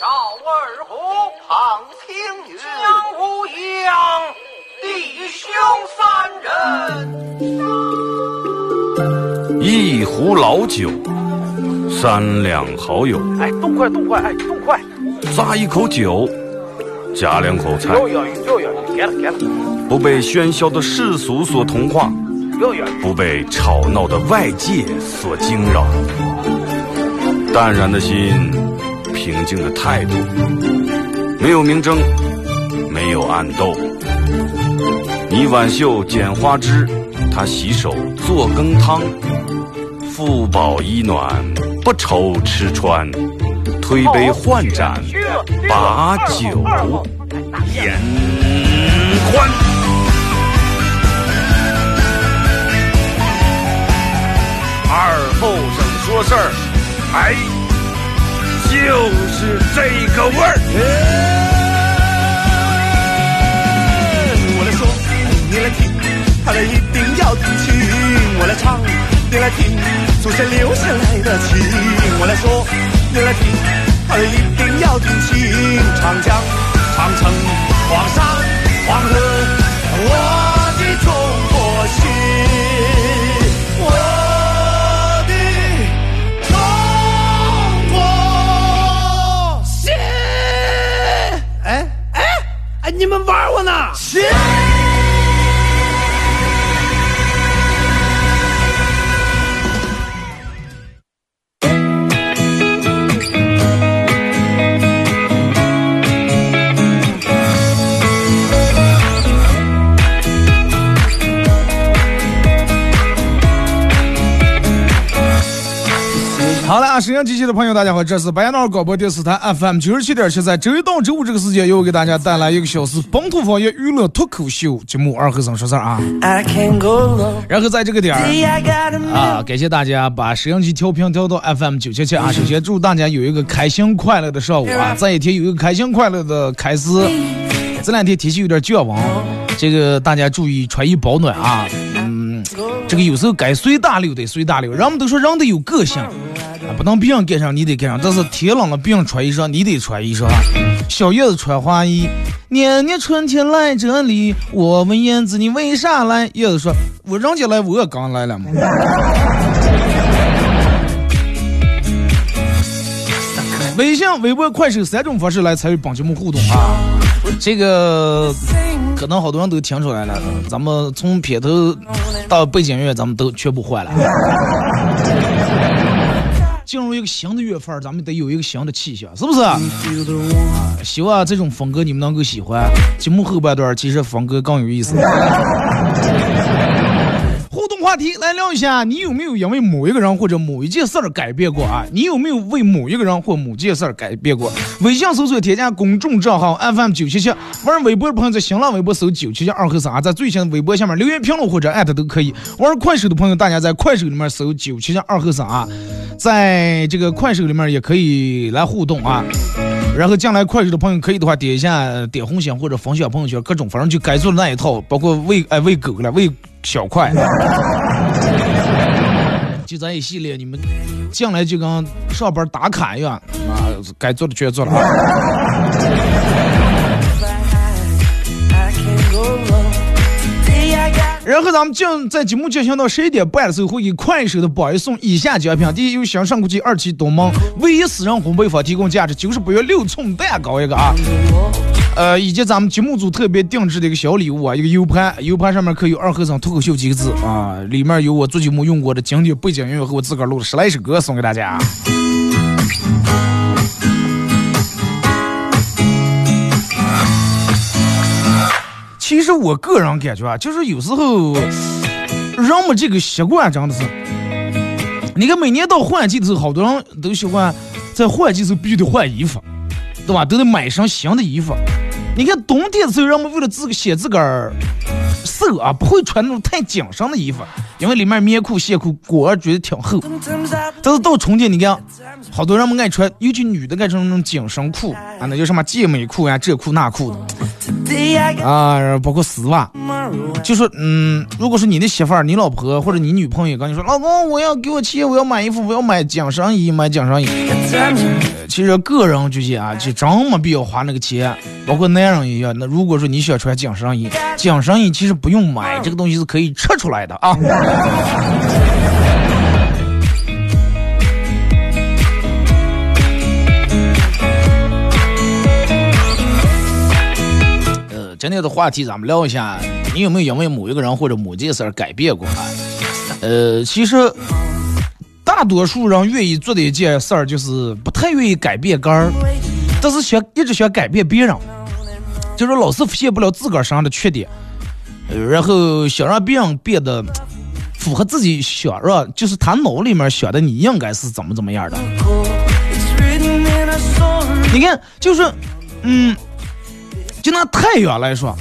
赵二虎、庞青云、江无恙，弟兄三人。一壶老酒，三两好友，哎，动快动快，哎，动快！咂一口酒，夹两口菜，有有有有，给了给了，不被喧嚣的世俗所同化。不被吵闹的外界所惊扰，淡然的心，平静的态度，没有明争，没有暗斗。你挽袖剪花枝，他洗手做羹汤，腹饱衣暖，不愁吃穿，推杯换盏，把酒言欢。二后生说事儿，哎，就是这个味儿。我来说，你来听，他的一定要听清。我来唱，你来听，祖先留下来的情。我来说，你来听，他的一定要听清。长江、长城、黄山、黄河，我的中国心，你们玩我呢？沈阳机器的朋友，大家好，这是白杨脑广播电视台 FM 九十七点七，在周一到周五这个时间，又给大家带来一个小时本土方言娱乐脱口秀节目《二和尚说事儿》啊。然后在这个点儿啊，感谢大家把摄像机调频调到 FM 九七七啊。首先祝大家有一个开心快乐的上午啊，这一天有一个开心快乐的开始。这两天天气有点降温，这个大家注意穿衣保暖啊。嗯，这个有时候该随大流得随大流，人们都说人得有个性。不能别人盖上你得盖上，但是天冷了别人穿衣裳你得穿衣裳。小叶子穿花衣，年年春天来这里。我问燕子你为啥来？叶子说，我人家来我也刚来了嘛。微信、微博、快手三种方式来参与本节目互动啊。这个可能好多人都听出来了，咱们从片头到背景音乐，咱们都全部换了。进入一个新的月份，咱们得有一个新的气象，是不是？啊，希望这种风格你们能够喜欢。节目后半段其实风格更有意思。互动话题来聊一下，你有没有因为某一个人或者某一件事儿改变过啊？你有没有为某一个人或某件事儿改变过？微信搜索添加公众账号 FM 九七七，玩微博的朋友在新浪微博搜九七七二和三，在最新的微博下面留言评论或者艾特都可以。玩快手的朋友，大家在快手里面搜九七七二和三啊，在这个快手里面也可以来互动啊。然后进来快手的朋友可以的话点一下点红心或者分享朋友圈，各种反正就该做的那一套，包括喂哎喂狗了，喂小块，就咱一系列，你们进来就跟上班打卡一样啊，该做的全做了。啊。然后咱们进在节目进行到十一点半的时候，会给快手的榜一送以下奖品：第一，由香上国际二期东门唯一私人烘焙坊提供价值九十八元六寸蛋糕一个啊，呃，以及咱们节目组特别定制的一个小礼物啊，一个 U 盘，U 盘上面刻有“二和尚脱口秀”几个字啊，里面有我做节目用过的经典背景音乐和我自个儿录的十来首歌送给大家。其实我个人感觉啊，就是有时候人们这个习惯真的是，你看每年到换季的时候，好多人都喜欢在换季时候必须得换衣服，对吧？都得买上新的衣服。你看冬天的时候，人们为了自个显自个儿瘦啊，不会穿那种太紧身的衣服，因为里面棉裤、线裤裹儿觉得挺厚。但是到春天，你看，好多人们爱穿，尤其女的爱穿那种紧身裤啊，那叫什么健美裤呀，这裤那裤的啊，包括丝袜。就说，嗯，如果是你的媳妇儿、你老婆或者你女朋友跟你说，老公，我要给我钱，我要买衣服，我要买紧身衣，买紧身衣。其实个人觉得啊，就真没必要花那个钱，包括男人也一样。那如果说你想穿紧身衣，紧身衣其实不用买，这个东西是可以吃出来的啊。今天的话题咱们聊一下，你有没有因为某一个人或者某件事儿改变过？呃，其实。大多数人愿意做的一件事儿，就是不太愿意改变杆儿，但是想一直想改变别人，就是老是发现不了自个儿身上的缺点，然后想让别人变得符合自己想让，就是他脑里面想的你应该是怎么怎么样的。你看，就是，嗯，就拿太阳来说。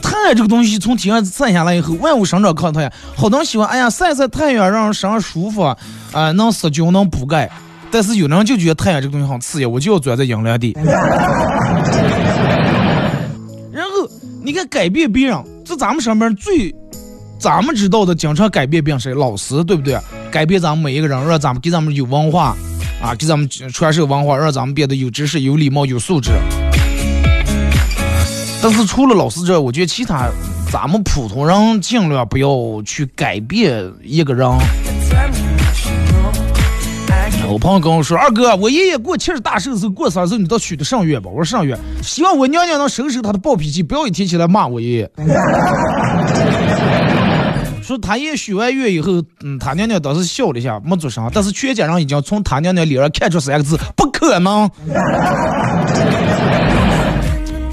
太阳这个东西从天上晒下来以后，万物生长靠太阳。好多人喜欢，哎呀，晒晒太阳让人身上舒服，啊，能杀菌能补钙。但是有的人就觉得太阳这个东西很刺眼，我就要钻在阴凉地。然后你看改变别人，这咱们身边最咱们知道的，经常改变别人谁？老师，对不对？改变咱们每一个人，让咱们给咱们有文化，啊，给咱们传授文化，让咱们变得有知识、有礼貌、有素质。但是除了老师这，我觉得其他咱们普通人尽量不要去改变一个人。我朋友跟我说：“二哥，我爷爷过七十大寿的时候，过生日时候，你到许的上月吧。”我说：“上月，希望我娘娘能收收他的暴脾气，不要一提起来骂我爷爷。”说他爷许完愿以后，嗯，他娘娘当时笑了一下，没做声，但是全家人已经从他娘娘脸上看出三个字：不可能。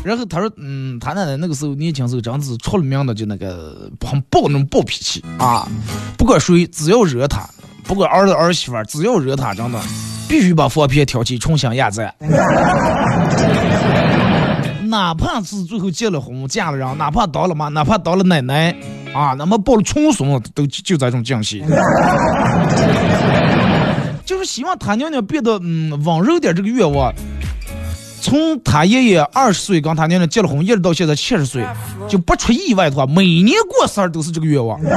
然后他说，嗯，他奶奶那个时候年轻时候真是出了名的，就那个很暴那种暴脾气啊，不管谁只要惹他，不管儿子儿媳妇只要惹他，真的必须把房片挑起重新压在。哪怕是最后结了婚嫁了人，哪怕当了妈，哪怕当了奶奶啊，那么抱了重孙都就这种惊喜。就是希望他娘娘变得嗯温柔点，这个愿望。从他爷爷二十岁跟他娘娘结了婚，一直到现在七十岁，就不出意外的话，每年过生日都是这个愿望。没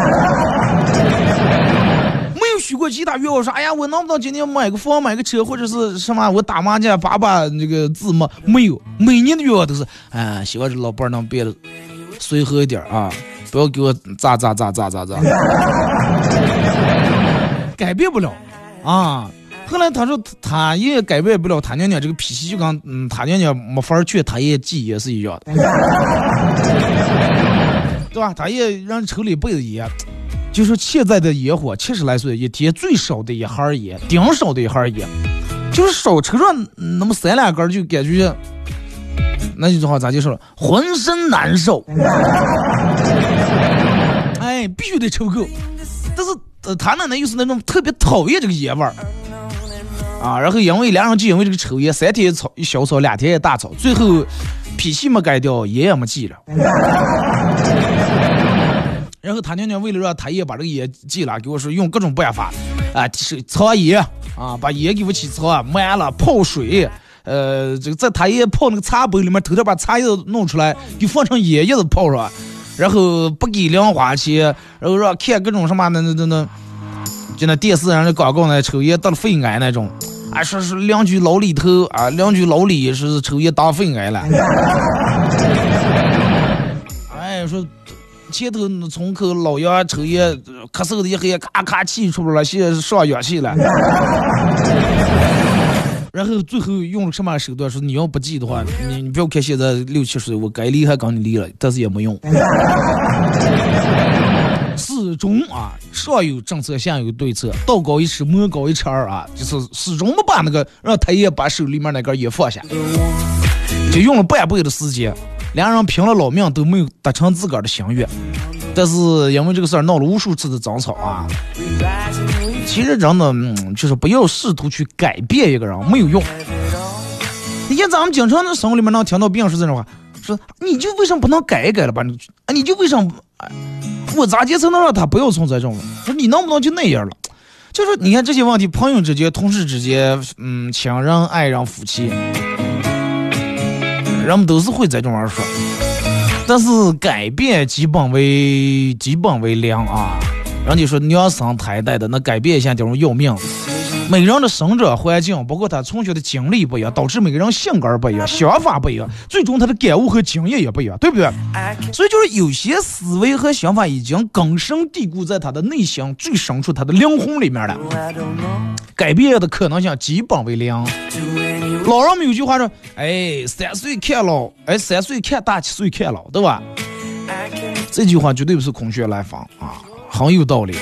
有许过其他愿望，说哎呀，我能不能今年买个房、买个车，或者是什么？我打麻将发把那个字吗？没有，每年的愿望都是，哎，希望这老伴儿能变得随和一点啊，不要给我咋咋咋咋咋咋，改变不了啊。后来他说他也改变不了他娘娘这个脾气，就跟嗯他娘娘没法劝他爷戒烟是一样的，对吧？他也让抽了一辈子烟，就说现在的烟火，七十来岁一天最少的一盒烟，顶少的一盒烟，就是少抽上那么三两根就感觉，那句话咋就说了，浑身难受。哎，必须得抽够，但是他奶奶又是那种特别讨厌这个烟味儿。啊，然后因为两人就因为这个抽烟，三天吵一小吵，两天也大吵，最后脾气没改掉，烟也没戒了。然后他娘娘为了让他爷把这个烟戒了，给我说用各种办法，啊，是藏烟，啊，把烟给我起藏满了，泡水，呃，这个在他爷泡那个茶杯里面偷偷把茶叶弄出来，给放成烟叶子泡上，然后不给零花钱，然后让看各种什么那那那那。就那电视上的广告呢，抽烟得了肺癌那种，啊，说是邻居老李头啊，邻居老李是抽烟得肺癌了。哎，说前头村口老杨抽烟咳嗽的一黑，咔咔气出来了，现在上氧气了。然后最后用了什么手段？说你要不戒的话，你你不要看现在六七十岁，我该离还跟你离了，但是也没用。始终啊，上有政策，下有对策，道高一尺，魔高一尺二啊，就是始终没把那个让他爷把手里面那根烟放下，就用了半辈的时间，两人拼了老命都没有达成自个儿的心愿，但是因为这个事儿闹了无数次的争吵啊。其实真的，就是不要试图去改变一个人，没有用。你看咱们经常在生活里面能听到别人说这种话。说你就为什么不能改一改了吧？你啊，你就为什么？我咋地才能让他不要存在这种？说你能不能就那样了？就是你看这些问题，朋友之间、同事之间，嗯，亲人、爱人、夫妻，人们都是会在这玩儿说。但是改变基本为基本为良啊！人家说娘生胎带的，那改变一下就是要命。每个人的生长环境，包括他从小的经历不一样，导致每个人性格不一样，想法不一样，最终他的感悟和经验也不一样，对不对？所以就是有些思维和想法已经根深蒂固在他的内心最深处，他的灵魂里面了。改变的可能性基本为零。老人们有句话说：“哎，三岁看老，哎，三岁看大，七岁看老，对吧？”这句话绝对不是空穴来风啊。很有道理，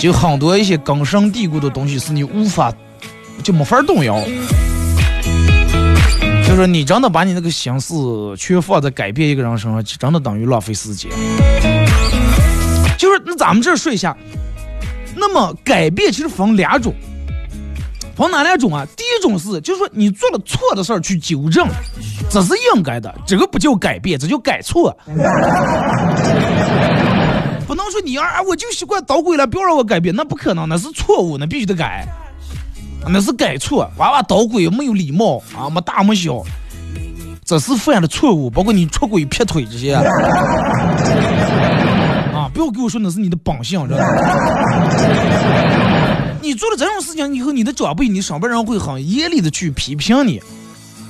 就很多一些根深蒂固的东西是你无法就没法动摇。就说你真的把你那个心思全放在改变一个人身上，真的等于浪费时间。就是那咱们这儿说一下，那么改变其实分两种，分哪两种啊？第一种是，就是说你做了错的事儿去纠正，这是应该的，这个不叫改变，这叫改错。不能说你啊，我就习惯捣鬼了，不要让我改变，那不可能，那是错误，那必须得改，那是改错。娃娃捣鬼没有礼貌啊，没大没小，这是犯的错误，包括你出轨劈腿这些啊，不要给我说那是你的本性，知道吗？你做了这种事情以后，你的长辈、你上边人会很严厉的去批评你，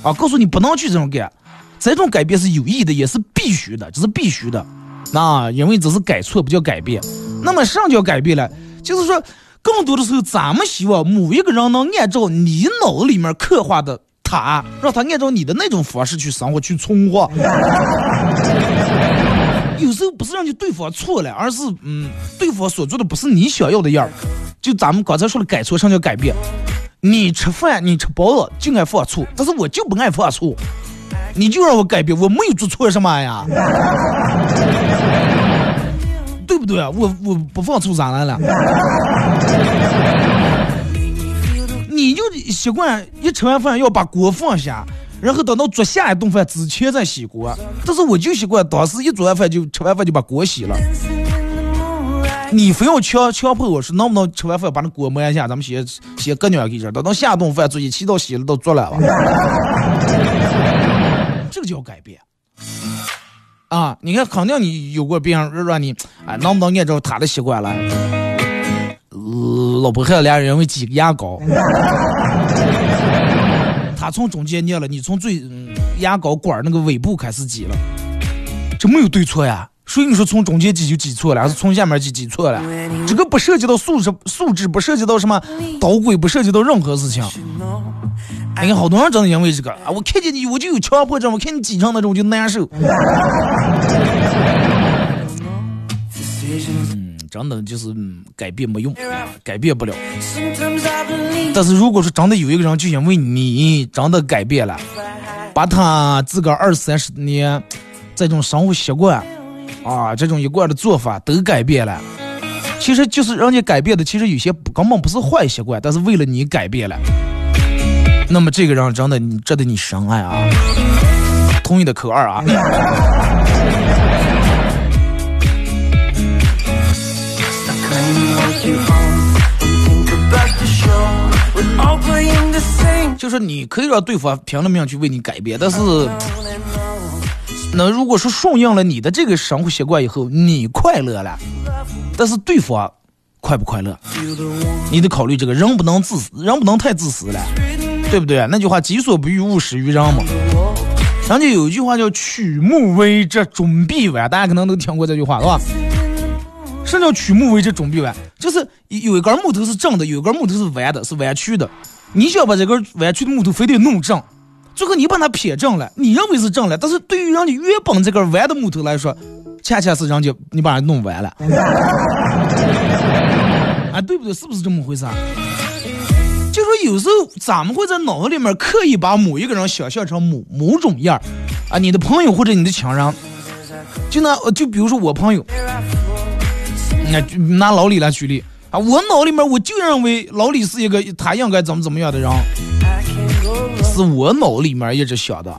啊，告诉你不能去这种干，这种改变是有益的，也是必须的，这是必须的。那因为这是改错，不叫改变。那么什么叫改变了？就是说，更多的时候，咱们希望某一个人能按照你脑里面刻画的他，让他按照你的那种方式去生活、去存活。有时候不是让你对方错了，而是嗯，对方所做的不是你想要的样儿。就咱们刚才说的改错，什么叫改变？你吃饭，你吃包子就爱放醋，但是我就不爱放醋。你就让我改变，我没有做错什么呀，对不对啊？我我不放醋咋来了？你就习惯一吃完饭要把锅放下，然后等到做下一顿饭之前再洗锅。但是我就习惯当时一做完饭就吃完饭就把锅洗了。你非要强强迫我说能不能吃完饭把那锅抹一下，咱们先先搁两给这，等到下顿饭做一起到洗了都做了吧。这个叫改变啊！你看，肯定你有过病让你哎，能不能按照他的习惯来？老婆和俩人为挤牙膏，他从中间捏了，你从最牙膏管那个尾部开始挤了，这没有对错呀。所以你说从中间挤就挤错了，还是从下面挤挤错了？这个不涉及到素质，素质不涉及到什么捣鬼，不涉及到任何事情。哎呀，好多人真的因为这个啊！我看见你我就有强迫症，我看你挤成那种就难受。嗯，真的就是改变没用，改变不了。但是如果说真的有一个人就因为你真的改变了，把他自个儿二三十年这种生活习惯啊，这种一贯的做法都改变了，其实就是人家改变的，其实有些根本不是坏习惯，但是为了你改变了。那么这个人真的你值得你深爱啊！同意的扣二啊！就是你可以让对方拼了命去为你改变，但是，那如果说顺应了你的这个生活习惯以后，你快乐了，但是对方快不快乐？你得考虑这个人不能自私，人不能太自私了。对不对？那句话“己所不欲，勿施于人”嘛。人家有一句话叫“曲木为直，终必弯”，大家可能都听过这句话，是吧？什么叫“曲木为直，终必弯”？就是有一根木头是正的，有一根木头是弯的，是弯曲的。你想把这根弯曲的木头非得弄正，最后你把它撇正了，你认为是正了，但是对于人家原本这根弯的木头来说，恰恰是人家你把它弄歪了。啊，对不对？是不是这么回事？就说有时候咱们会在脑子里面刻意把某一个人想象成某某种样儿啊，你的朋友或者你的亲人，就拿就比如说我朋友，那拿老李来举例啊，我脑里面我就认为老李是一个他应该怎么怎么样的人，是我脑里面一直想的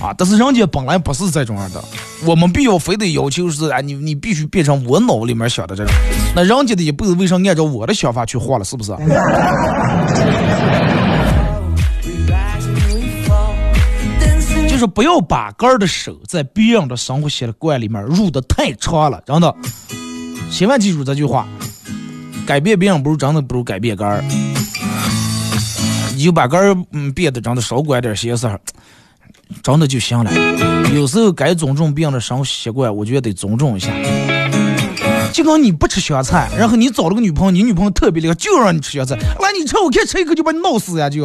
啊，但是人家本来不是这种样的，我们必要非得要求是啊，你你必须变成我脑里面想的这种，那人家的一辈子为啥按照我的想法去活了，是不是？就是不要把杆儿的手在别人的生活习惯里面入的太长了，真的，千万记住这句话：改变别人不如真的不如改变杆儿。你就把个儿嗯变得真的少管点闲事儿，真的就行了。有时候该尊重别人的生活习惯，我觉得得尊重一下。就跟你不吃香菜，然后你找了个女朋友，你女朋友特别厉害，就让你吃香菜，来你吃，我看吃一口就把你闹死呀就。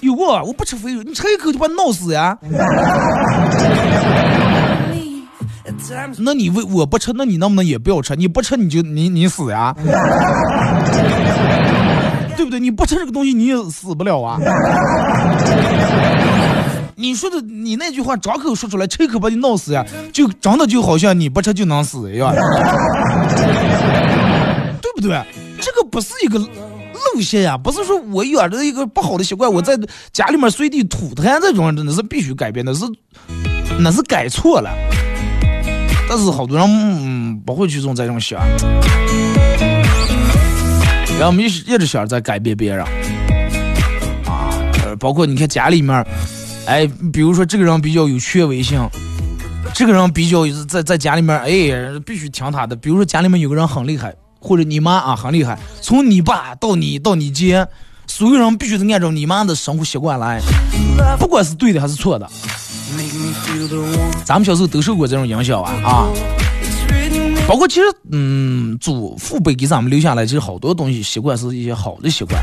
有过，我不吃肥肉，你吃一口就把你闹死呀。那你为我不吃，那你能不能也不要吃？你不吃你就你你死呀，对不对？你不吃这个东西你也死不了啊。你说的你那句话张口说出来，吃一口把你闹死呀，就真的就好像你不吃就能死一样，对不对？这个不是一个。路线呀，不是说我养着一个不好的习惯，我在家里面随地吐痰这种，真的是必须改变，的是那是改错了。但是好多人嗯不会去种这种想，然后我们一直一直想在改变别人啊，包括你看家里面，哎，比如说这个人比较有权威性，这个人比较在在家里面，哎，必须听他的。比如说家里面有个人很厉害。或者你妈啊很厉害，从你爸到你到你姐，所有人必须得按照你妈的生活习惯来，不管是对的还是错的。咱们小时候都受过这种影响啊啊！包括其实嗯，祖父辈给咱们留下来其实好多东西习惯是一些好的习惯，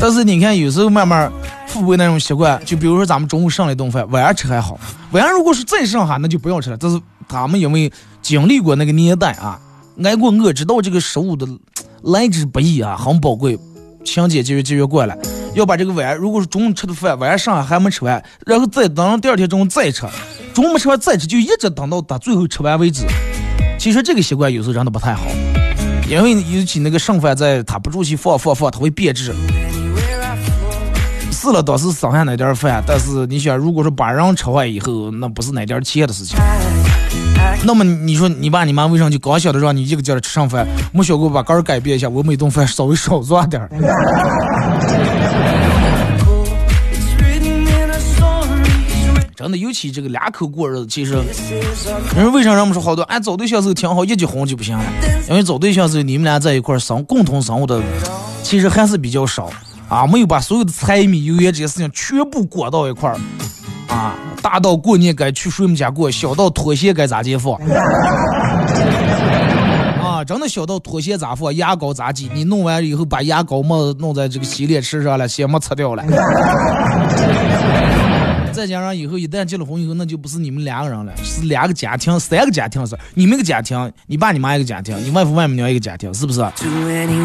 但是你看有时候慢慢父辈那种习惯，就比如说咱们中午剩了一顿饭，晚上吃还好，晚上如果是再剩下那就不要吃了，这是他们因为。经历过那个年代啊，挨过饿，知道这个食物的来之不易啊，很宝贵。情节节约节约过来，要把这个碗，如果是中午吃的饭，晚上剩下还没吃完，然后再等第二天中午再吃，中午吃完再吃，就一直等到他最后吃完为止。其实这个习惯有时候真的不太好，因为尤其那个剩饭在他不住气放放放，它会变质。是了，倒是剩下那点饭，但是你想，如果说把人吃坏以后，那不是那点钱的事情。那么你说你爸你妈为啥就刚想的让你一个劲儿吃剩饭，没想过把杆改变一下，我每顿饭稍微少做点儿。真的，尤其这个两口过日子，其实，人为啥人们说好多，哎，找对象时候挺好，一结婚就不行了，因为找对象时候你们俩在一块生共同生活的，其实还是比较少啊，没有把所有的柴米油盐这些事情全部裹到一块儿。啊，大到过年该去谁们家过，小到拖鞋该咋解放。啊，真的小到拖鞋咋放，牙膏咋挤，你弄完以后把牙膏沫弄在这个洗脸池上了，鞋沫擦掉了。再加上以后一旦结了婚以后，那就不是你们两个人了，是两个家庭、三个家庭是。你们一个家庭，你爸你妈一个家庭，你外父外母娘一个家庭，是不是？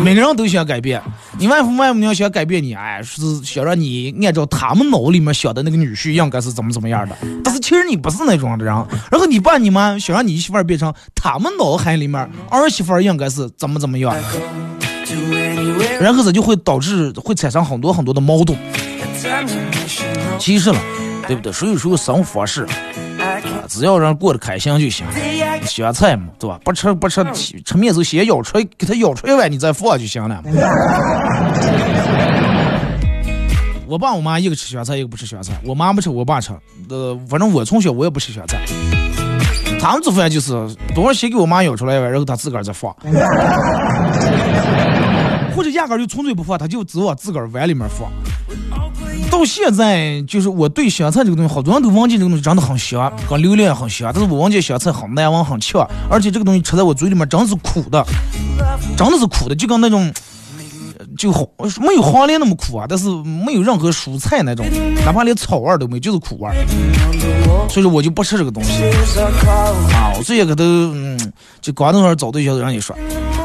每个人都想改变，你外父外母娘想改变你，哎，是想让你按照他们脑里面想的那个女婿应该是怎么怎么样的。但是其实你不是那种的人。然后你爸你妈想让你媳妇变成他们脑海里面儿媳妇应该是怎么怎么样，然后这就会导致会产生很多很多的矛盾。其实了。对不对？所以说生活方式，只要人过得开心就行。咸菜嘛，对吧？不吃不吃，吃面时候先舀出来，给他舀出来碗，你再放就行了。我爸我妈一个吃咸菜，一个不吃咸菜。我妈不吃，我爸吃。呃，反正我从小我也不吃咸菜。他们做饭就是多少先给我妈舀出来碗，然后他自个儿再放。或者压根就纯粹不放，他就只往自个儿碗里面放。到现在，就是我对香菜这个东西，好多人都忘记这个东西真的很香，跟榴莲很香。但是我忘记香菜很难闻很呛，而且这个东西吃在我嘴里面真是苦的，真的是苦的，就跟那种就好没有黄连那么苦啊，但是没有任何蔬菜那种，哪怕连草味都没有，就是苦味。所以说我就不吃这个东西啊。我最近可都嗯，就刚那会儿找对象的人也说，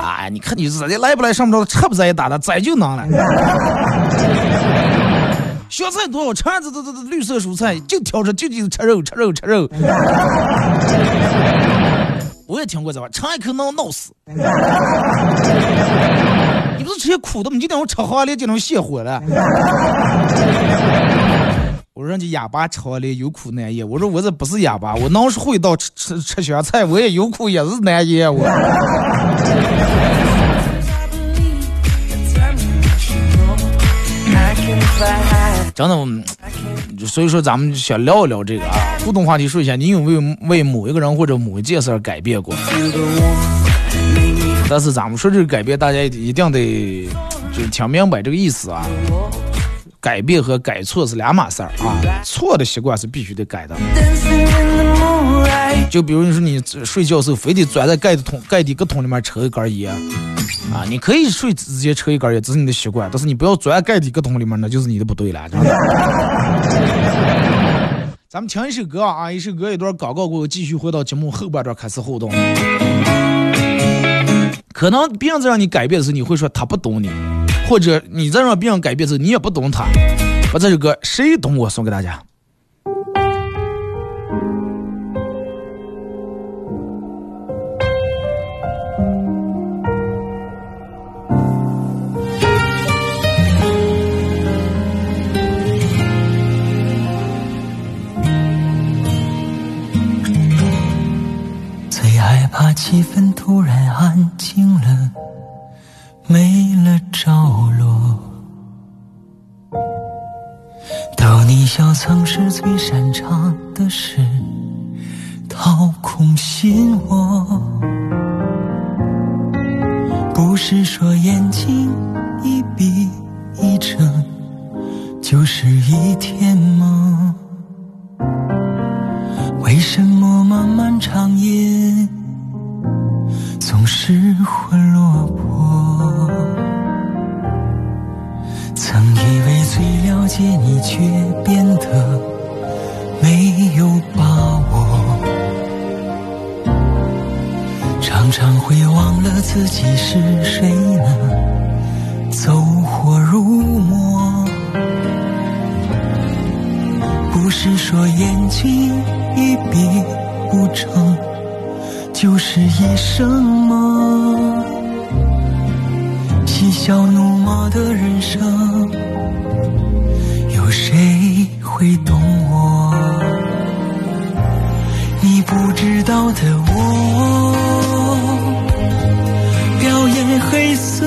哎，你看你是的来不来上不着，吃不在一打的，宰就能了。香菜多少？吃这这这这绿色蔬菜，就挑着就就吃肉吃肉吃肉。我也听过这话，尝一口能闹死。你不不是吃些苦的吗？你今天我吃黄连就能泻火了。我说人家哑巴吃黄连有苦难言。我说我这不是哑巴，我能是会道吃吃吃香菜，我也有苦也是难言我。等等，所以说咱们想聊一聊这个啊，互动话题说一下，你有没有为某一个人或者某一件事改变过？但是咱们说这个改变，大家一定得就听明白这个意思啊。改变和改错是两码事儿啊，错的习惯是必须得改的。就比如你说你睡觉时候非得钻在盖的桶盖底个桶里面抽一根烟。啊，你可以睡直接抽一根烟，这是你的习惯，但是你不要钻盖底个桶里面，那就是你的不对了。咱们听一首歌啊，一首歌一段广告过后，继续回到节目后半段开始互动。可能别人在让你改变的时候，你会说他不懂你，或者你在让别人改变的时候，你也不懂他。把这首歌谁懂我送给大家。怕气氛突然安静了，没了着落。逗你笑曾是最擅长的事，掏空心窝。不是说眼睛一闭一睁就是一天吗？为什么漫漫长夜？总是会落魄。曾以为最了解你，却变得没有把握。常常会忘了自己是谁呢？走火入魔。不是说眼睛一闭不睁。就是一生吗？嬉笑怒骂的人生，有谁会懂我？你不知道的我，表演黑色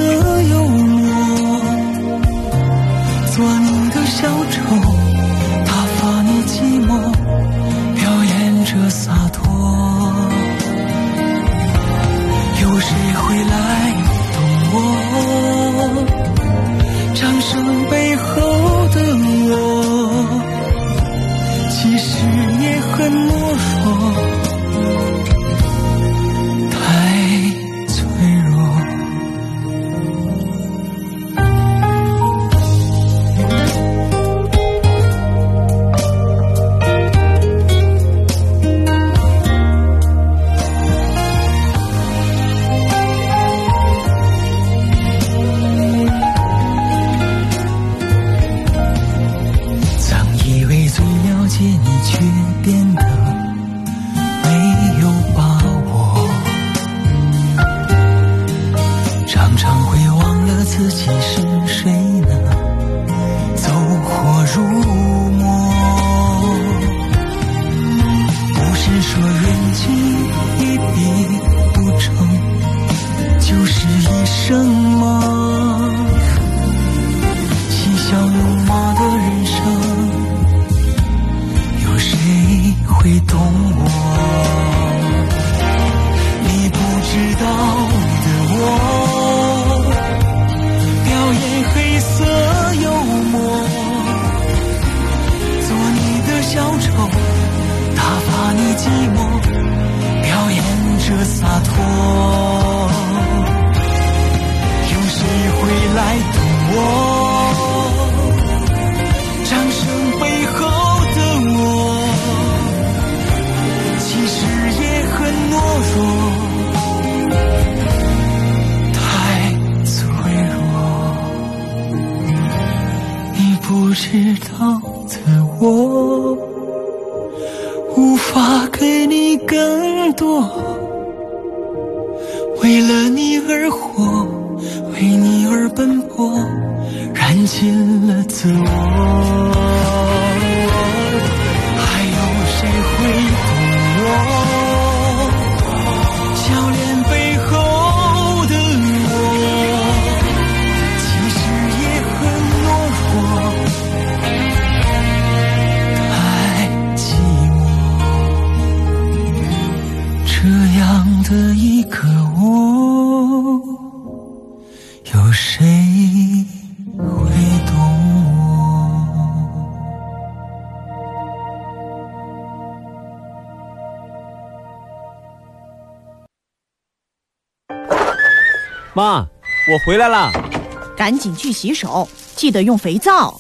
妈，我回来了。赶紧去洗手，记得用肥皂。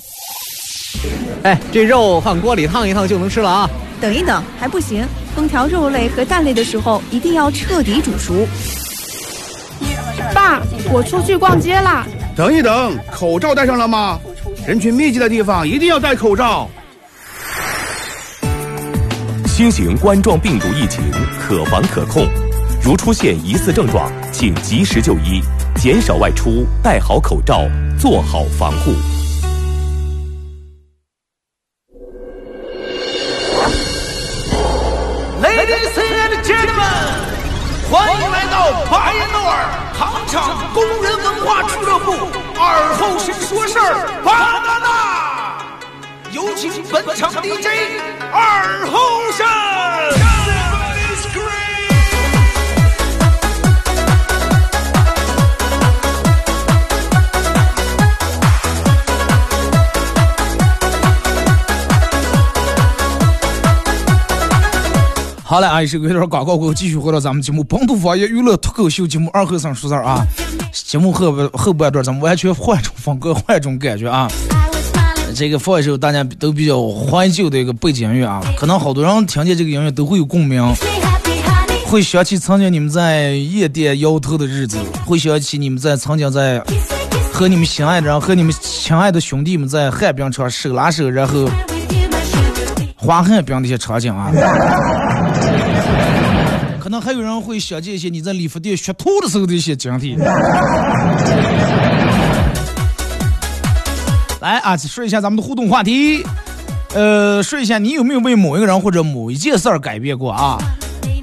哎，这肉放锅里烫一烫就能吃了啊！等一等，还不行，烹调肉类和蛋类的时候一定要彻底煮熟。爸，我出去逛街啦。等一等，口罩戴上了吗？人群密集的地方一定要戴口罩。新型冠状病毒疫情可防可控，如出现疑似症状，请及时就医，减少外出，戴好口罩，做好防护。好了，啊，一首歌一段广告过后，继续回到咱们节目本土方言娱乐脱口秀节目二后生说事儿啊。节目后半后半段咱们完全换种风格，换种感觉啊。这个放一首大家都比较怀旧的一个背景音乐啊，可能好多人听见这个音乐都会有共鸣，会想起曾经你们在夜店摇头的日子，会想起你们在曾经在和你们心爱的人和你们亲爱的兄弟们在旱冰场手拉手，然后滑旱冰的一些场景啊。可能还有人会想起一些你在理发店学徒的时候的一些经历。来啊，说一下咱们的互动话题。呃，说一下你有没有为某一个人或者某一件事儿改变过啊？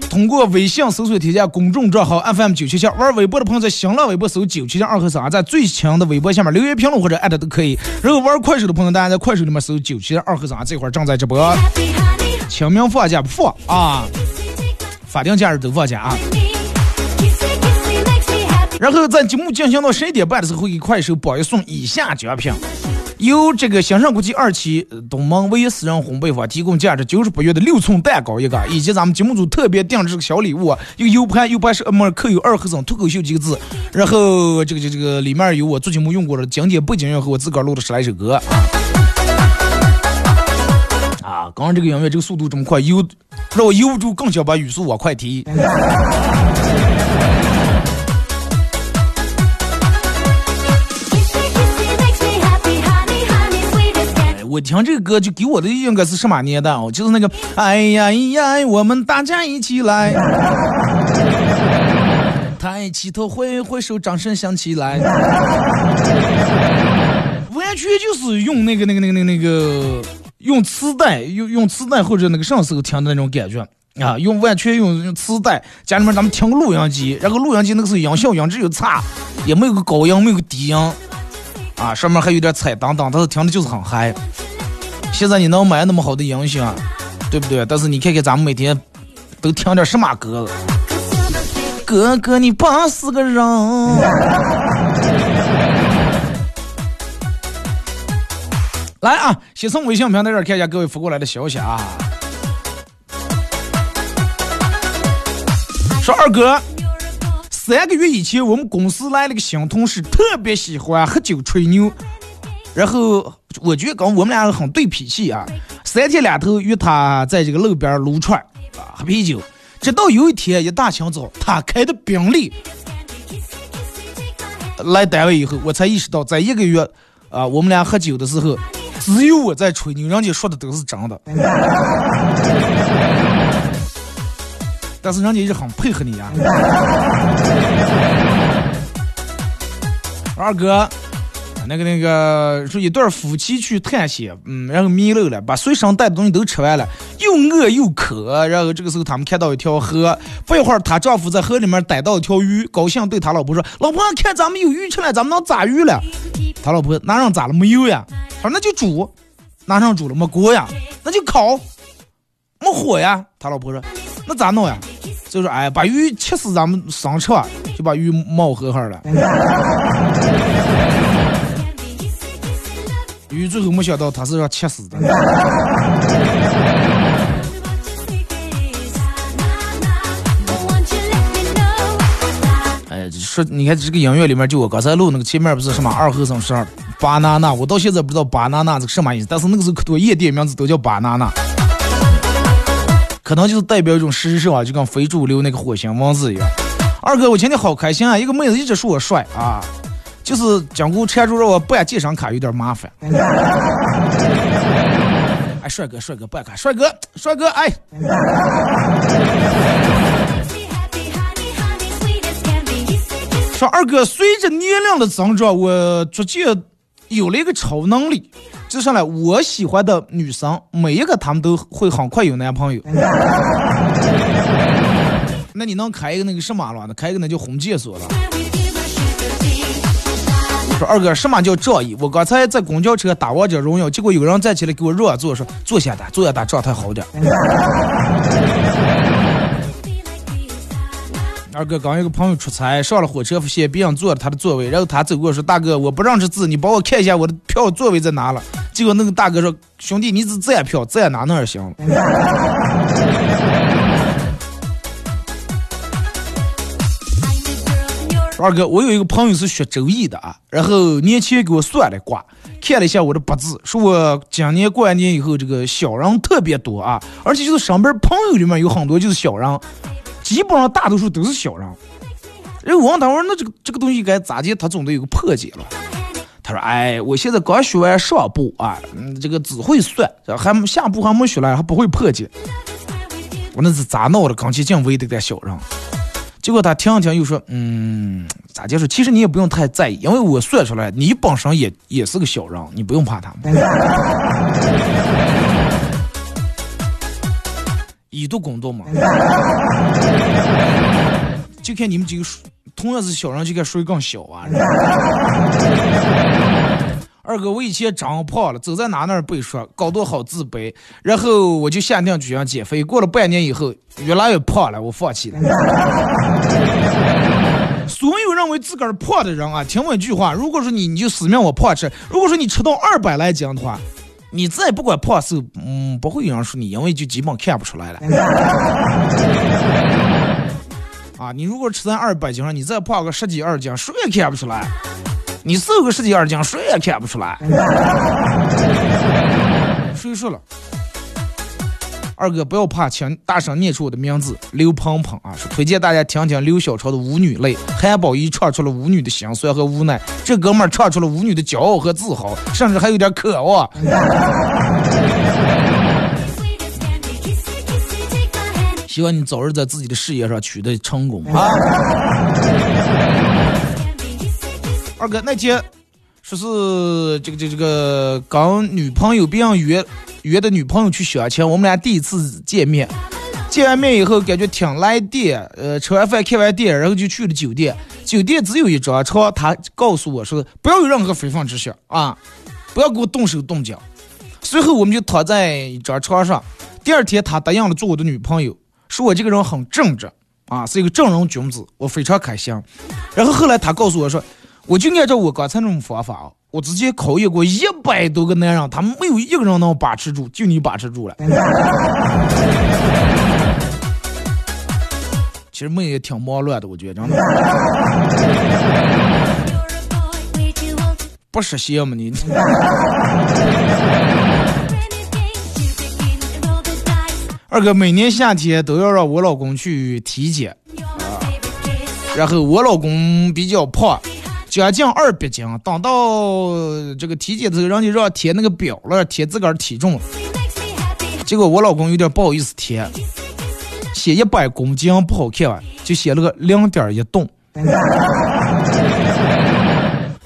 通过微信搜索添加公众账号 FM 九七七，玩微博的朋友在新浪微博搜九七七二和三，在最强的微博下面留言评论或者艾特都可以。然后玩快手的朋友，大家在快手里面搜九七七二和三，这会儿正在直播。清明放假不放啊？法定假日都放假啊！然后在节目进行到十一点半的时候，会给快手榜一送以下奖品：由这个兴盛国际二期东门唯一私人烘焙坊提供价值九十八元的六寸蛋糕一个，以及咱们节目组特别定制的小礼物，一个 U 盘，U 盘是么刻有二和尚脱口秀几个字，然后这个这个这个里面有我做节目用过的经典背景音乐和我自个儿录的十来首歌。啊，刚刚这个音乐这个速度这么快，有让我由不住更想把语速往快提。我听这个歌就给我的应该是什么年代哦？就是那个哎呀哎呀，我们大家一起来，抬起头挥挥手，掌声响起来。完全就是用那个那个那个那个那个用磁带，用用磁带或者那个什么时候听的那种感觉啊？用完全用用磁带，家里面咱们听个录音机，然后录音机那个时候音效音质又差，也没有个高音，没有个低音，啊，上面还有点彩当当，但是听的就是很嗨。现在你能买那么好的音响，对不对？但是你看看咱们每天都听点什么歌？哥哥，你爸是个人。来啊，先从微信平台这儿看一下各位发过来的消息啊。说二哥，三个月以前我们公司来了个新同事，特别喜欢喝酒吹牛，然后我觉得跟我们俩很对脾气啊。三天两头约他在这个路边撸串啊喝啤酒，直到有一天一大清早，他开的宾利来单位以后，我才意识到，在一个月啊我们俩喝酒的时候。只有我在吹牛，人家说的都是真的。但是人家也很配合你呀，二哥，那个那个说一对夫妻去探险，嗯，然后迷路了，把随身带的东西都吃完了，又饿又渴，然后这个时候他们看到一条河，不一会儿她丈夫在河里面逮到一条鱼，高兴对他老婆说：“老婆，看咱们有鱼吃了，咱们能炸鱼了。”他老婆哪让炸了没有呀？他说那就煮，拿上煮了没锅呀？那就烤，没火呀？他老婆说那咋弄呀？就说哎，把鱼切死咱们生吃。就把鱼冒河哈了。鱼最后没想到他是要切死的。哎，说你看这个音乐里面，就我刚才录那个前面不是什么二和尚十二巴娜娜，我到现在不知道巴娜娜这个什么意思，但是那个时候可多夜店名字都叫巴娜娜，可能就是代表一种时尚啊，就跟非主流那个火星文字一样。二哥，我今天好开心啊，一个妹子一直说我帅啊。就是讲过缠住让我办健身卡有点麻烦。哎，帅哥，帅哥，办卡，帅哥，帅哥，哎。说二哥，随着年龄的增长，我逐渐有了一个超能力，就上来我喜欢的女生，每一个她们都会很快有男朋友。那你能开一个那个什么了？那开一个那叫红戒锁了。说二哥，什么叫仗义？我刚才在公交车打王者荣耀，结果有人站起来给我让座，说坐下打，坐下打状态好点。二哥刚一个朋友出差，上了火车，发现别人坐了他的座位，然后他走过说：“大哥，我不认识字，你帮我看一下我的票座位在哪了。”结果那个大哥说：“兄弟，你是站票，站哪那儿行。”二哥，我有一个朋友是学周易的啊，然后年前给我算了卦，看了一下我的八字，说我今年过完年以后这个小人特别多啊，而且就是上边朋友里面有很多就是小人，基本上大多数都是小人。然后我问他，我说那这个这个东西该咋解？他总得有个破解了。他说，哎，我现在刚学完上部啊，嗯，这个只会算，还下部还没学来，还不会破解。我那是咋闹的？刚去进围的点小人。结果他听了听，又说：“嗯，咋解释？其实你也不用太在意，因为我算出来，你本身也也是个小人，你不用怕他们。以毒攻毒嘛，就看你们几个同样是小人，就看谁更小啊。”二哥，我以前长胖了，走在哪哪被说，搞得好自卑。然后我就下定决心减肥。过了半年以后，越来越胖了，我放弃了。所有认为自个儿胖的人啊，听我一句话：如果说你你就死命我胖吃；如果说你吃到二百来斤的话，你再不管胖瘦，嗯，不会有人说你，因为就基本看不出来了。啊，你如果吃在二百斤上，你再胖个十几二斤，谁也看不出来。你瘦个十几二斤，谁也看不出来。谁说了？二哥不要怕，请大声念出我的名字刘鹏鹏啊！推荐大家听听刘小超的《舞女泪》，韩宝仪唱出了舞女的心酸和无奈，这哥们儿唱出了舞女的骄傲和自豪，甚至还有点渴望。希望你早日在自己的事业上取得成功啊！二哥那天说是这个这这个跟女朋友别人约约的女朋友去相亲，我们俩第一次见面，见完面以后感觉挺来电，呃，吃完饭看完电影，然后就去了酒店。酒店只有一张床，他告诉我说不要有任何非分之想啊，不要给我动手动脚。随后我们就躺在一张床上。第二天他答应了做我的女朋友，说我这个人很正直啊，是一个正人君子，我非常开心。然后后来他告诉我说。我就按照我刚才那种方法，我直接考验过一百多个男人，他们没有一个人能把持住，就你把持住了。其实妹也挺忙乱的，我觉得真的。不实现吗你？二哥每年夏天都要让我老公去体检，然后我老公比较胖。将近二百斤，等到这个体检的时候，人家让填那个表了，填自个儿体重。结果我老公有点不好意思填，写一百公斤不好看吧，就写了个零点一吨。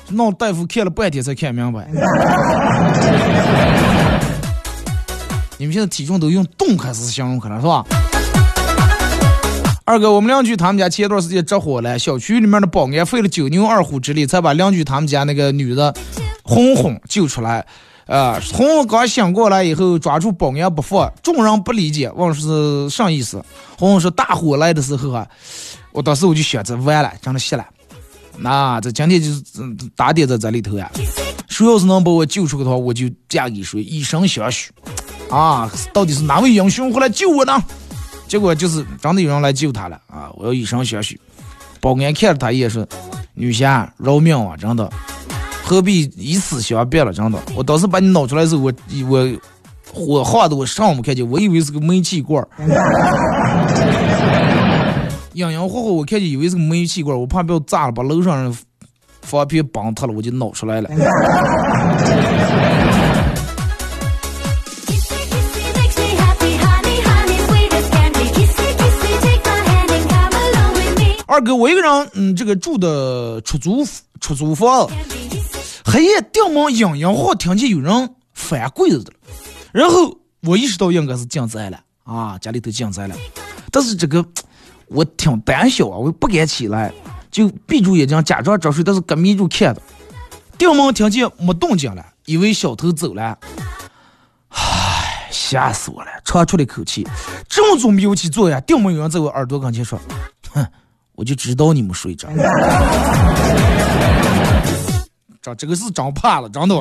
闹大夫看了半天才看明白。你们现在体重都用吨开始形容可能是吧？二哥，我们邻居他们家前段时间着火了，小区里面的保安费了九牛二虎之力，才把邻居他们家那个女的红红救出来。啊，红红刚醒过来以后，抓住保安不放，众人不理解，问是啥意思。红红说，大火来的时候啊，我当时我就想着完了，真的谢了。那这今天就是打点在这里头呀。谁要是能把我救出去的话，我就嫁给谁，以身相许。啊，到底是哪位英雄会来救我呢？结果就是真的有人来救他了啊！我要以身相许。保安看了他一眼说：“女侠饶命啊！真的，何必以死相逼了？真的，我当时把你捞出来的时候，我我火晃的我上没看见，我以为是个煤气罐。隐隐霍霍我看见以为是个煤气罐，我怕被我炸了，把楼上人房皮崩塌了，我就闹出来了。二哥，我一个人，嗯，这个住的出租出租房，黑夜顶门隐隐晃，听见有人翻柜子的，然后我意识到应该是进灾了啊，家里头进灾了，但是这个我挺胆小啊，我不敢起来，就闭住眼睛假装装睡，但是搁迷住看的，顶门听见没动静了，以为小偷走了，唉，吓死我了，长出了一口气，正准备有起坐呀，顶门有人在我耳朵跟前说，哼。我就知道你们睡着，这这个是长怕了，长的。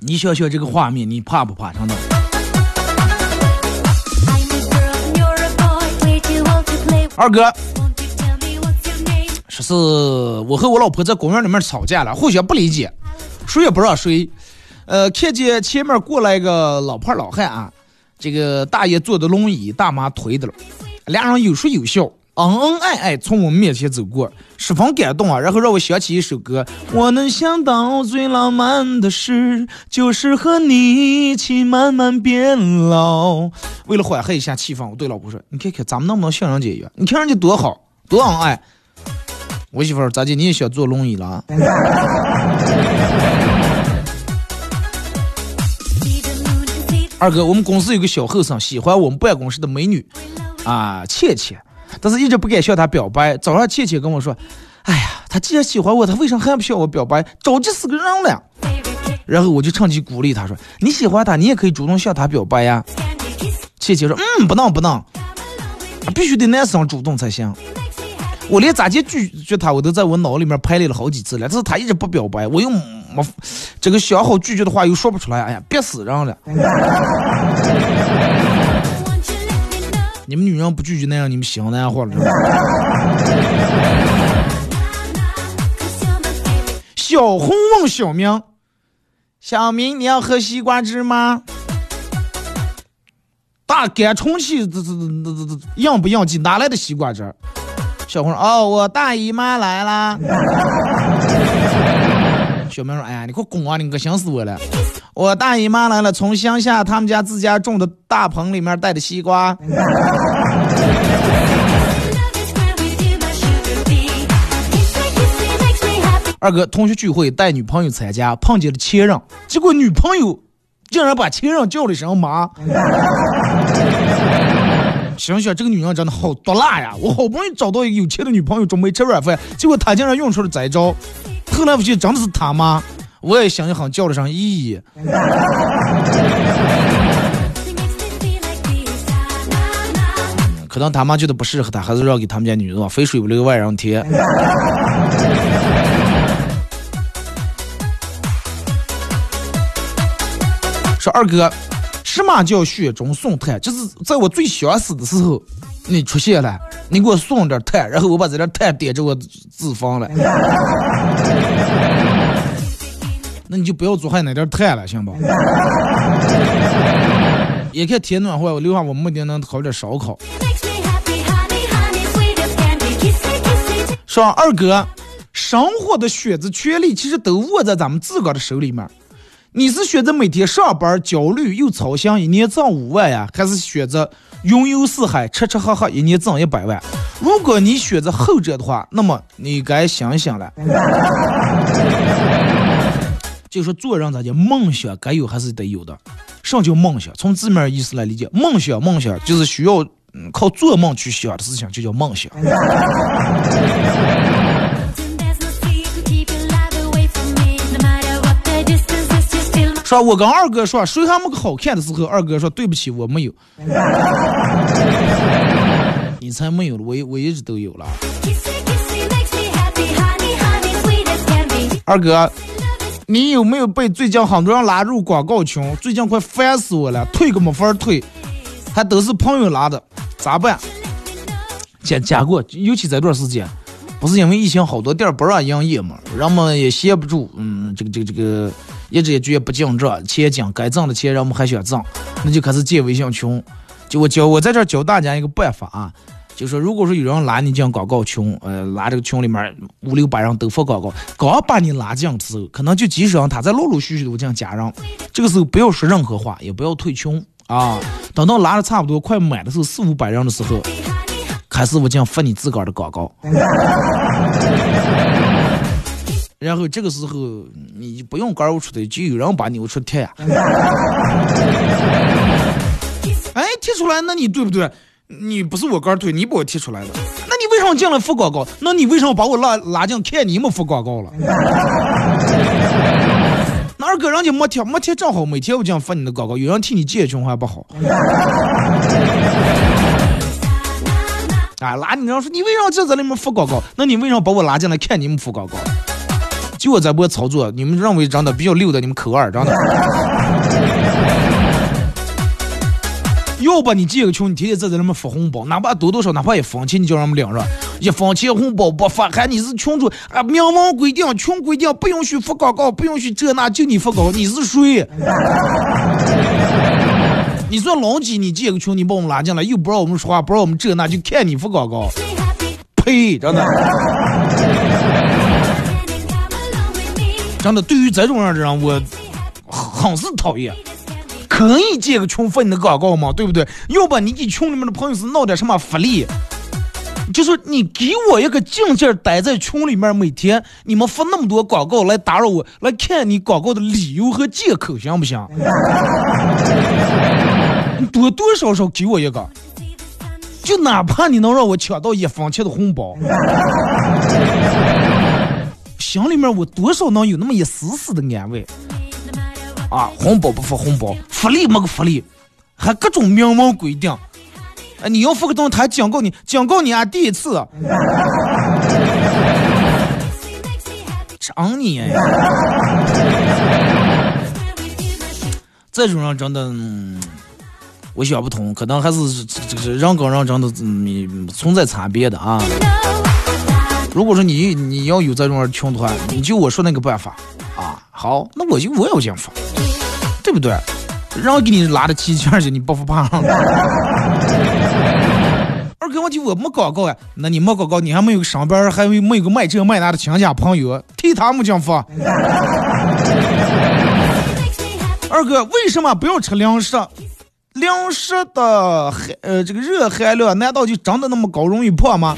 你想想这个画面，你怕不怕？长的。二哥，说是我和我老婆在公园里面吵架了，互相不理解，谁也不让谁。呃，看见前面过来一个老胖老汉啊，这个大爷坐的轮椅，大妈推的了，俩人有说有笑，恩恩爱爱从我们面前走过，十分感动啊。然后让我想起一首歌，我能想到最浪漫的事，就是和你一起慢慢变老。为了缓和一下气氛，我对老婆说：“你看看咱们能不能像人家一样？你看人家多好，多恩爱。”我媳妇儿咋的？你也想坐轮椅了？二哥，我们公司有个小后生喜欢我们办公室的美女，啊，倩倩，但是一直不敢向她表白。早上倩倩跟我说：“哎呀，他既然喜欢我，他为啥还不向我表白？着急死个人了。”然后我就趁机鼓励她说：“你喜欢他，你也可以主动向他表白呀。”倩倩说：“嗯，不能不能，必须得男生主动才行。我连咋接拒绝他，我都在我脑里面排列了好几次了，但是他一直不表白，我又。”没这个想好拒绝的话又说不出来，哎呀，憋死人了！你们女人不拒绝那样，你们行那样话了？小红问小明：“小明，你要喝西瓜汁吗？”大干充气，这这这这这硬不硬气？哪来的西瓜汁？小红说：“哦，我大姨妈来啦。”小明说：“哎呀，你快滚啊！你可想死我了！我大姨妈来了，从乡下他们家自家种的大棚里面带的西瓜。”二哥，同学聚会带女朋友参加，碰见了前任，结果女朋友竟然把前任叫了一声妈。想想这个女人真的好毒辣呀！我好不容易找到一个有钱的女朋友，准备吃软饭，结果她竟然用出了这招。后来不就真的是他妈？我也想一想，叫了声姨姨。可能他妈觉得不适合他，还是让给他们家女人，肥水不流外人田。说二哥，什么叫雪中送炭？就是在我最想死的时候，你出现了。你给我送点炭，然后我把这点炭点着我脂肪了。那你就不要做还那点炭了，行不？也看天暖和，我留下我目的能烤点烧烤。说二哥，生活的选择权利其实都握在咱们自个的手里面。你是选择每天上班焦虑又操心，一年挣五万呀，还是选择？云游四海，吃吃喝喝，一年挣一百万。如果你选择后者的话，那么你该想想了。就说做人，咱家梦想该有还是得有的。什么叫梦想？从字面意思来理解，梦想，梦想就是需要靠做梦去想的事情，就叫梦想。说我跟二哥说谁还没个好看的时候，二哥说对不起我没有，你才没有了，我我一直都有了。二哥，你有没有被最近很多人拉入广告群？最近快烦死我了，退个没法退，还都是朋友拉的，咋办？加加过，尤其这段时间，不是因为疫情好多店不让营业嘛，人们也歇不住，嗯，这个这个这个，一直也觉得不进这，钱进该挣的钱人们还想挣，那就开始建微信群。就我教我在这教大家一个办法啊。就说，如果说有人拉你进广告群，呃，拉这个群里面五六百人都发广告，刚把你拉进的时候，可能就几十人，他在陆陆续续的进加人。这个时候不要说任何话，也不要退群啊。等到拉的差不多快满的时候，四五百人的时候，开始我将发你自个儿的广告。然后这个时候你不用杆儿出的，就有人把你出贴呀。哎，贴出来，那你对不对？你不是我杆推，你把我踢出来的，那你为什么进来发广告？那你为什么把我拉拉进看你们发广告了？那二哥人家没贴，没贴正好每天我这样发你的广告，有人替你建群还不好？啊，拉你人说你为什么在这里面发广告？那你为什么把我拉进来看你们发广告？就我在播操作，你们认为长得比较溜的，你们扣二，真的。要不你建个群，你天天在这里面发红包，哪怕多多少，哪怕一分钱，你叫人们领着，一分钱红包不发，还你是群主啊？明文规定，群规定不允许发广告，不允许这那，就你发广告，你是谁？你说老几？你建个群，你把我们拉进来，又不让我们说话，不让我们这那，就看你发广告，呸！真的，真的，对于这种样的人，我很是讨厌。可以建个群发你的广告吗？对不对？要不你给群里面的朋友是闹点什么福利？就是你给我一个静静待在群里面，每天你们发那么多广告来打扰我，来看你广告的理由和借口，行不行？多多少少给我一个，就哪怕你能让我抢到一分钱的红包，心里面我多少能有那么一丝丝的安慰。啊，红包不发红包，福利没个福利，还各种明文规定。啊，你要发个东西，他还警告你，警告你啊，第一次。长你！这种人真的，我想不通，可能还是这个人跟人真的存在差别的啊。如果说你你要有这种群团，你就我说那个办法啊，好，那我就我要这样发。对不对？让给你拉的提前去，你不服胖。二哥，问题我没广告呀，那你没广告，你还没有上班，还没没有个卖这卖那的亲戚朋友替他们讲发。二哥，为什么不要吃零食？零食的含呃这个热含量难道就真的那么高，容易胖吗？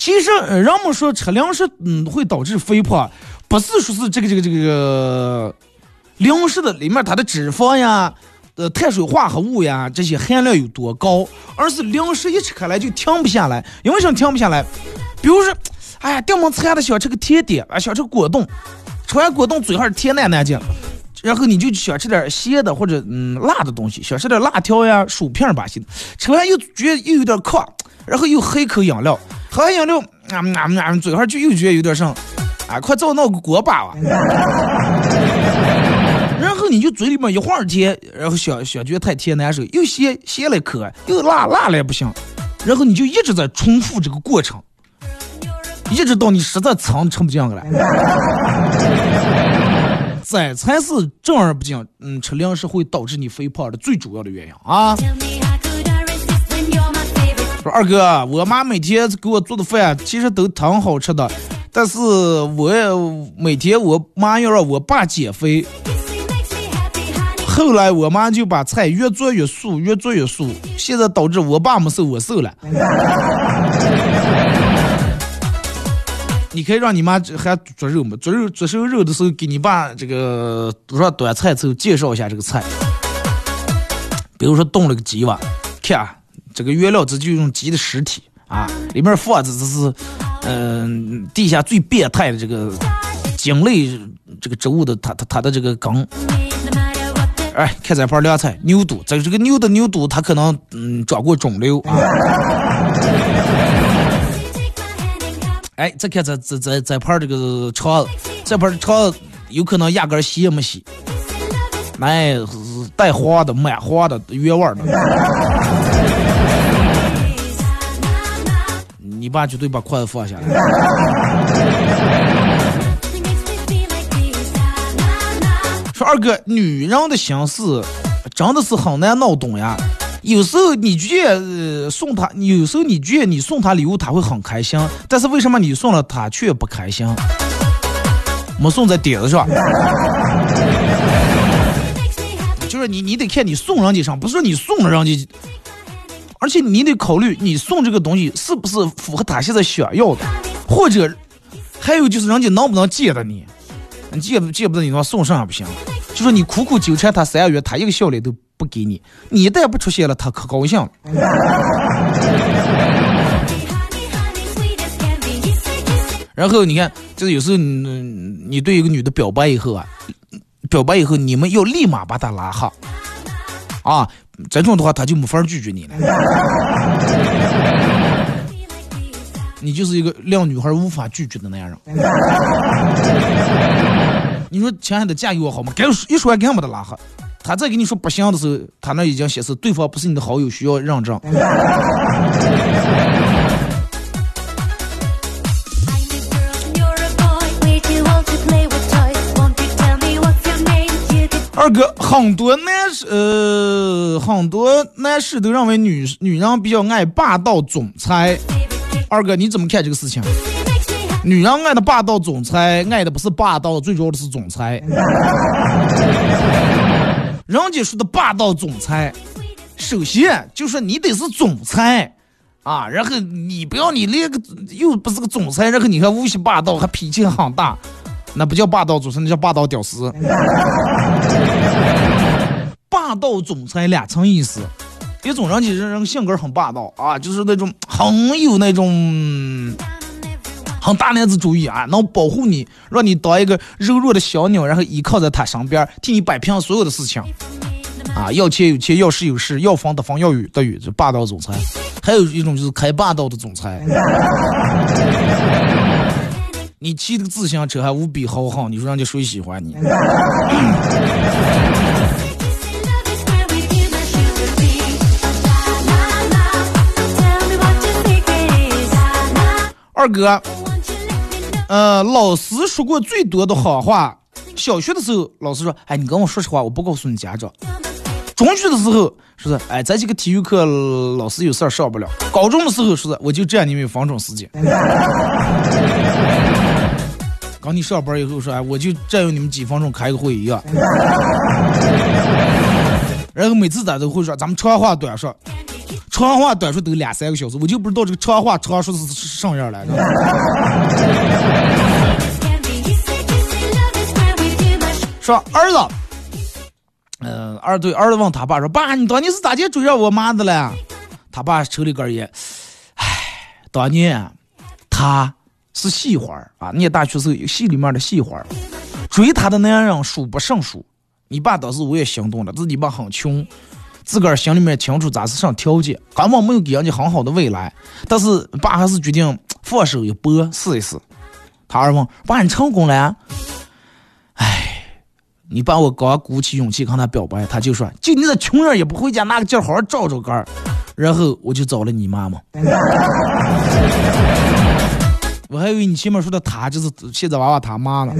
其实人们说吃零食嗯会导致肥胖，不是说是这个这个这个。零食的里面它的脂肪呀、呃碳水化合物呀这些含量有多高，而是零食一吃开来就停不下来。因为什么停不下来？比如说，哎呀，这么馋的想吃个甜点啊，想吃果冻，吃完果冻嘴还是甜难难进，然后你就想吃点咸的或者嗯辣的东西，想吃点辣条呀、薯片吧些，吃完又觉得又有点渴，然后又喝一口饮料，喝饮料啊啊啊，嘴上就又觉得有点剩，啊，快找那个锅巴吧。然后你就嘴里面一会儿甜，然后想想觉得太甜难受，又咸咸了渴，又辣辣了不行，然后你就一直在重复这个过程，一直到你实在撑撑不进了。这才是正儿八经，嗯，吃零食会导致你肥胖的最主要的原因啊。说二哥，我妈每天给我做的饭其实都挺好吃的，但是我每天我妈要让我爸减肥。后来我妈就把菜越做越素，越做越素，现在导致我爸没瘦，我瘦了。你可以让你妈还做肉吗？做肉做熟肉的时候，给你爸这个多少端菜的时候介绍一下这个菜。比如说炖了个鸡吧，看这个原料这就用鸡的尸体啊，里面放的这是嗯地下最变态的这个。茎类这个植物的它它它的这个根。哎，看这盘凉菜，牛肚，这这个牛的牛肚，它可能嗯长过肿瘤啊。哎，再看这这这这盘这个肠，这盘肠有可能压根洗也没洗，哎，带花的、满花的、原味的。你爸绝对把筷子放下来。说二哥，女人的心思真的是很难闹懂呀。有时候你觉得送她，有时候你觉得你送她礼物，她会很开心。但是为什么你送了她却不开心？没送在点子上。就是你，你得看你送人家上，不是你送了人家，而且你得考虑你送这个东西是不是符合他现在想要的，或者还有就是人家能不能借的你。你借不借不得，你话送上也不行。就说你苦苦纠缠他三个月，他一个笑脸都不给你，你一旦不出现了，他可高兴了。然后你看，就是有时候你对一个女的表白以后啊，表白以后你们要立马把他拉黑啊，这种的话他就没法拒绝你了。你就是一个让女孩无法拒绝的男人。你说亲爱的嫁给我好吗？该一说干没得拉黑。他再跟你说不行的时候，他那已经显示对方不是你的好友，需要认证。二哥，很多男士呃，很多男士都认为女女人比较爱霸道总裁。二哥，你怎么看这个事情？女人爱的霸道总裁，爱的不是霸道，最主要的是总裁。人家说的霸道总裁，首先就是你得是总裁啊，然后你不要你连个又不是个总裁，然后你还无锡霸道，还脾气很大，那不叫霸道总裁，那叫霸道屌丝。霸道总裁两层意思。一种人就是人性格很霸道啊，就是那种很有那种很大男子主义啊，能保护你，让你当一个柔弱的小鸟，然后依靠在他身边，替你摆平所有的事情啊。要钱有钱，要势有势，要房得房，要雨得雨，这霸道总裁。还有一种就是开霸道的总裁，你骑个自行车还无比豪横，你说人家谁喜欢你？二哥，呃，老师说过最多的好话。小学的时候，老师说：“哎，你跟我说实话，我不告诉你家长。”中学的时候，说是：“哎，咱这个体育课老师有事儿上不了。”高中的时候，说是：“我就占你们方中时间。”刚你上班以后说：“哎，我就占用你们几分钟开个会议啊。”然后每次咱都会说：“咱们长话短说。”长话短说都两三个小时，我就不知道这个长话长说是是什么样来的。说儿子，嗯，儿对儿子问他爸说：“爸，你当年是咋地追上我妈的了？”他爸抽了根烟，唉，当年他是戏花啊，念大学时候戏里面的戏花，追她的男人数不胜数。你爸当时我也心动了，自己爸很穷。自个儿心里面清楚咋是上条件，根本没有给人家很好的未来，但是爸还是决定放手一搏试一试。他二问爸你成功了？哎，你爸我刚鼓起勇气跟他表白，他就说就你这穷人也不回家拿个劲好好照照个儿，然后我就找了你妈妈。我还以为你前面说的他就是现在娃娃他妈呢。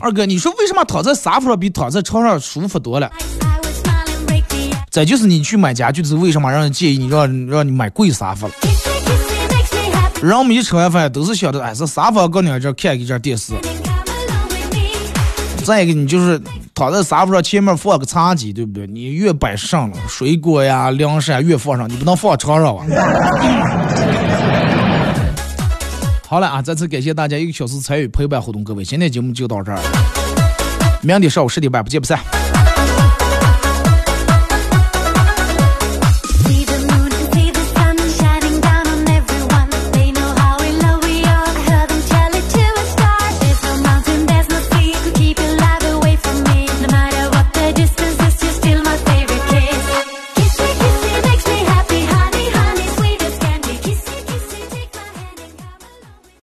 二哥，你说为什么躺在沙发上比躺在床上舒服多了？再就是你去买家具的时候，为什么让人建议你让让你买贵沙发了？人们一吃完饭都是想着，哎，是沙发搁你这看一这电视。再一个，你就是躺在沙发上前面放个茶几，对不对？你越摆上了水果呀、粮食啊，越放上，你不能放床上啊。好了啊！再次感谢大家一个小时参与陪伴活动，各位，今天节目就到这儿，明天上午十点半不见不散。